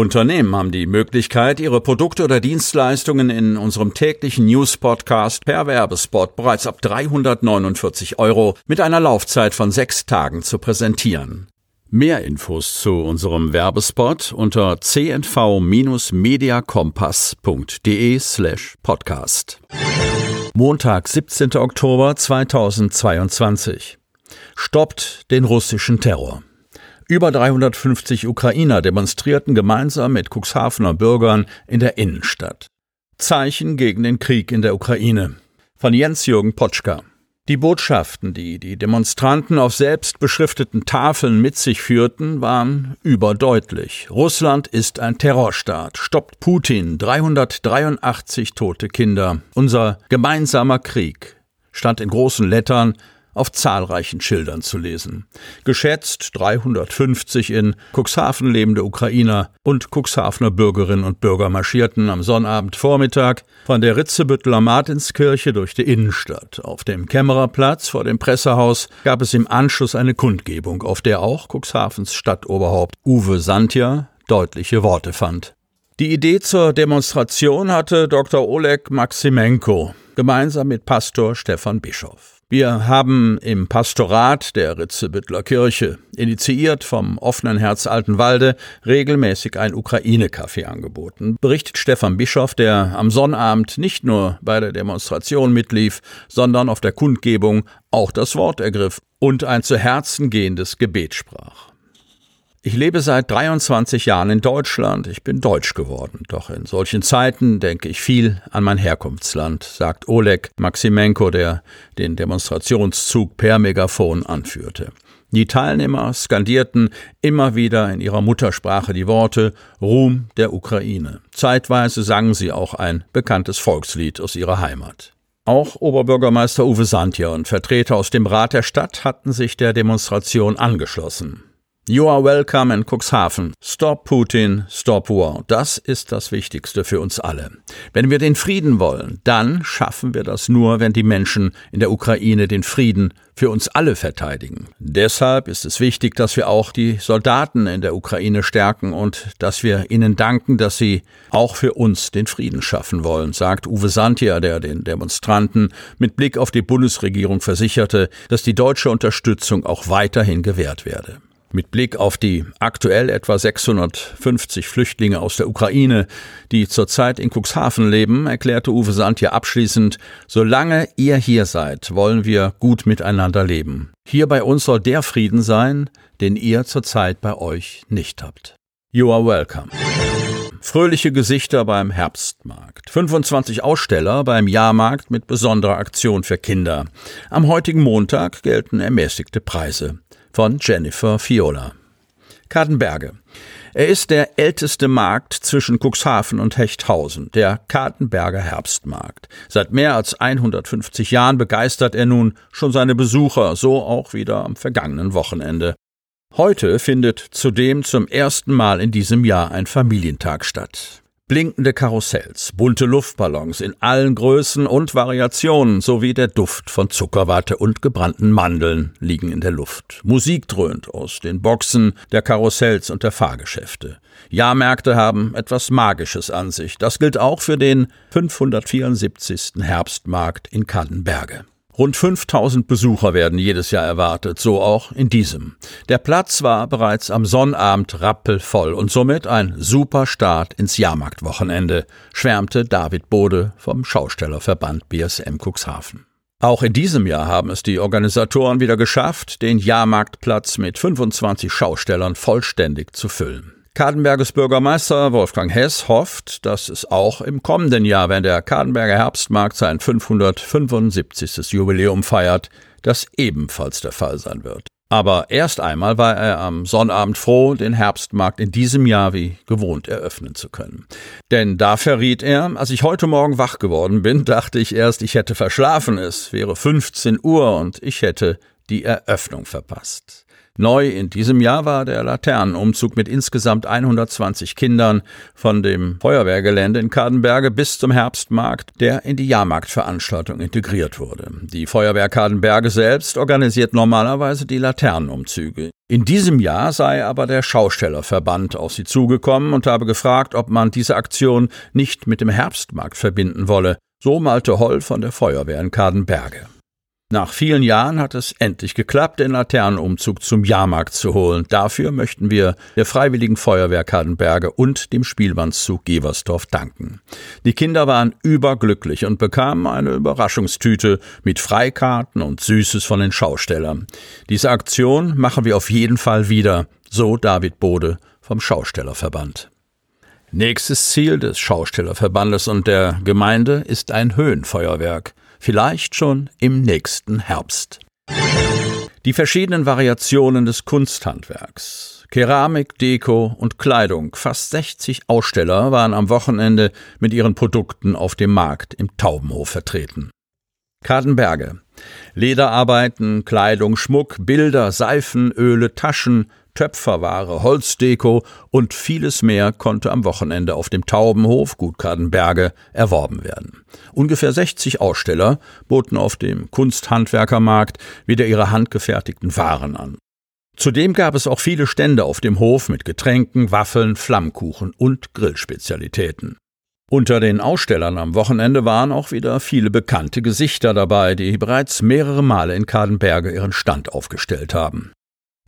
Unternehmen haben die Möglichkeit, ihre Produkte oder Dienstleistungen in unserem täglichen News-Podcast per Werbespot bereits ab 349 Euro mit einer Laufzeit von sechs Tagen zu präsentieren. Mehr Infos zu unserem Werbespot unter cnv-mediacompass.de slash podcast. Montag, 17. Oktober 2022. Stoppt den russischen Terror. Über 350 Ukrainer demonstrierten gemeinsam mit Cuxhavener Bürgern in der Innenstadt. Zeichen gegen den Krieg in der Ukraine. Von Jens-Jürgen Potschka. Die Botschaften, die die Demonstranten auf selbst beschrifteten Tafeln mit sich führten, waren überdeutlich. Russland ist ein Terrorstaat. Stoppt Putin. 383 tote Kinder. Unser gemeinsamer Krieg stand in großen Lettern auf zahlreichen Schildern zu lesen. Geschätzt 350 in Cuxhaven lebende Ukrainer und Cuxhavener Bürgerinnen und Bürger marschierten am Sonnabendvormittag von der Ritzebütteler Martinskirche durch die Innenstadt. Auf dem Kämmererplatz vor dem Pressehaus gab es im Anschluss eine Kundgebung, auf der auch Cuxhavens Stadtoberhaupt Uwe Santja deutliche Worte fand. Die Idee zur Demonstration hatte Dr. Oleg Maximenko gemeinsam mit Pastor Stefan Bischof. Wir haben im Pastorat der Ritzebüttler Kirche, initiiert vom offenen Herz Altenwalde, regelmäßig ein Ukraine-Café angeboten, berichtet Stefan Bischof, der am Sonnabend nicht nur bei der Demonstration mitlief, sondern auf der Kundgebung auch das Wort ergriff und ein zu Herzen gehendes Gebet sprach. Ich lebe seit 23 Jahren in Deutschland. Ich bin deutsch geworden. Doch in solchen Zeiten denke ich viel an mein Herkunftsland, sagt Oleg Maximenko, der den Demonstrationszug per Megafon anführte. Die Teilnehmer skandierten immer wieder in ihrer Muttersprache die Worte Ruhm der Ukraine. Zeitweise sangen sie auch ein bekanntes Volkslied aus ihrer Heimat. Auch Oberbürgermeister Uwe Santja und Vertreter aus dem Rat der Stadt hatten sich der Demonstration angeschlossen. You are welcome in Cuxhaven. Stop Putin, stop war. Das ist das Wichtigste für uns alle. Wenn wir den Frieden wollen, dann schaffen wir das nur, wenn die Menschen in der Ukraine den Frieden für uns alle verteidigen. Deshalb ist es wichtig, dass wir auch die Soldaten in der Ukraine stärken und dass wir ihnen danken, dass sie auch für uns den Frieden schaffen wollen, sagt Uwe Santia, der den Demonstranten mit Blick auf die Bundesregierung versicherte, dass die deutsche Unterstützung auch weiterhin gewährt werde. Mit Blick auf die aktuell etwa 650 Flüchtlinge aus der Ukraine, die zurzeit in Cuxhaven leben, erklärte Uwe Sand hier abschließend, solange ihr hier seid, wollen wir gut miteinander leben. Hier bei uns soll der Frieden sein, den ihr zurzeit bei euch nicht habt. You are welcome. Fröhliche Gesichter beim Herbstmarkt. 25 Aussteller beim Jahrmarkt mit besonderer Aktion für Kinder. Am heutigen Montag gelten ermäßigte Preise von Jennifer Fiola. Kartenberge. Er ist der älteste Markt zwischen Cuxhaven und Hechthausen, der Kartenberger Herbstmarkt. Seit mehr als 150 Jahren begeistert er nun schon seine Besucher, so auch wieder am vergangenen Wochenende. Heute findet zudem zum ersten Mal in diesem Jahr ein Familientag statt. Blinkende Karussells, bunte Luftballons in allen Größen und Variationen sowie der Duft von Zuckerwatte und gebrannten Mandeln liegen in der Luft. Musik dröhnt aus den Boxen der Karussells und der Fahrgeschäfte. Jahrmärkte haben etwas Magisches an sich. Das gilt auch für den 574. Herbstmarkt in Kannenberge. Rund 5000 Besucher werden jedes Jahr erwartet, so auch in diesem. Der Platz war bereits am Sonnabend rappelvoll und somit ein super Start ins Jahrmarktwochenende, schwärmte David Bode vom Schaustellerverband BSM Cuxhaven. Auch in diesem Jahr haben es die Organisatoren wieder geschafft, den Jahrmarktplatz mit 25 Schaustellern vollständig zu füllen. Kadenberges Bürgermeister Wolfgang Hess hofft, dass es auch im kommenden Jahr, wenn der Kadenberger Herbstmarkt sein 575. Jubiläum feiert, das ebenfalls der Fall sein wird. Aber erst einmal war er am Sonnabend froh, den Herbstmarkt in diesem Jahr wie gewohnt eröffnen zu können. Denn da verriet er, als ich heute Morgen wach geworden bin, dachte ich erst, ich hätte verschlafen, es wäre 15 Uhr und ich hätte die Eröffnung verpasst. Neu in diesem Jahr war der Laternenumzug mit insgesamt 120 Kindern von dem Feuerwehrgelände in Kadenberge bis zum Herbstmarkt, der in die Jahrmarktveranstaltung integriert wurde. Die Feuerwehr Kadenberge selbst organisiert normalerweise die Laternenumzüge. In diesem Jahr sei aber der Schaustellerverband auf sie zugekommen und habe gefragt, ob man diese Aktion nicht mit dem Herbstmarkt verbinden wolle. So malte Holl von der Feuerwehr in Kadenberge. Nach vielen Jahren hat es endlich geklappt, den Laternenumzug zum Jahrmarkt zu holen. Dafür möchten wir der Freiwilligen Feuerwehr Kadenberge und dem Spielmannszug Geversdorf danken. Die Kinder waren überglücklich und bekamen eine Überraschungstüte mit Freikarten und Süßes von den Schaustellern. Diese Aktion machen wir auf jeden Fall wieder, so David Bode vom Schaustellerverband. Nächstes Ziel des Schaustellerverbandes und der Gemeinde ist ein Höhenfeuerwerk vielleicht schon im nächsten Herbst. Die verschiedenen Variationen des Kunsthandwerks. Keramik, Deko und Kleidung. Fast 60 Aussteller waren am Wochenende mit ihren Produkten auf dem Markt im Taubenhof vertreten. Kadenberge. Lederarbeiten, Kleidung, Schmuck, Bilder, Seifen, Öle, Taschen, Töpferware, Holzdeko und vieles mehr konnte am Wochenende auf dem Taubenhof Gut Kadenberge erworben werden. Ungefähr 60 Aussteller boten auf dem Kunsthandwerkermarkt wieder ihre handgefertigten Waren an. Zudem gab es auch viele Stände auf dem Hof mit Getränken, Waffeln, Flammkuchen und Grillspezialitäten. Unter den Ausstellern am Wochenende waren auch wieder viele bekannte Gesichter dabei, die bereits mehrere Male in Kadenberge ihren Stand aufgestellt haben.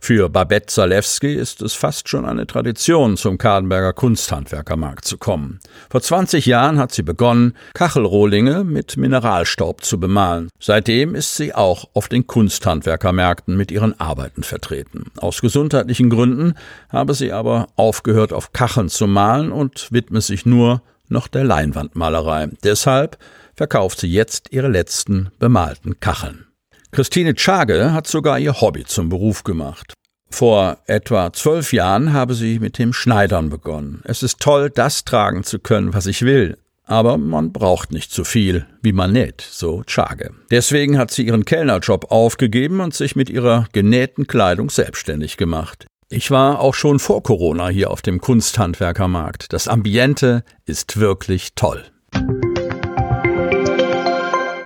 Für Babette Zalewski ist es fast schon eine Tradition, zum Kadenberger Kunsthandwerkermarkt zu kommen. Vor 20 Jahren hat sie begonnen, Kachelrohlinge mit Mineralstaub zu bemalen. Seitdem ist sie auch auf den Kunsthandwerkermärkten mit ihren Arbeiten vertreten. Aus gesundheitlichen Gründen habe sie aber aufgehört, auf Kacheln zu malen und widme sich nur noch der Leinwandmalerei. Deshalb verkauft sie jetzt ihre letzten bemalten Kacheln. Christine Tschage hat sogar ihr Hobby zum Beruf gemacht. Vor etwa zwölf Jahren habe sie mit dem Schneidern begonnen. Es ist toll, das tragen zu können, was ich will. Aber man braucht nicht zu viel, wie man näht, so Tschage. Deswegen hat sie ihren Kellnerjob aufgegeben und sich mit ihrer genähten Kleidung selbstständig gemacht. Ich war auch schon vor Corona hier auf dem Kunsthandwerkermarkt. Das Ambiente ist wirklich toll.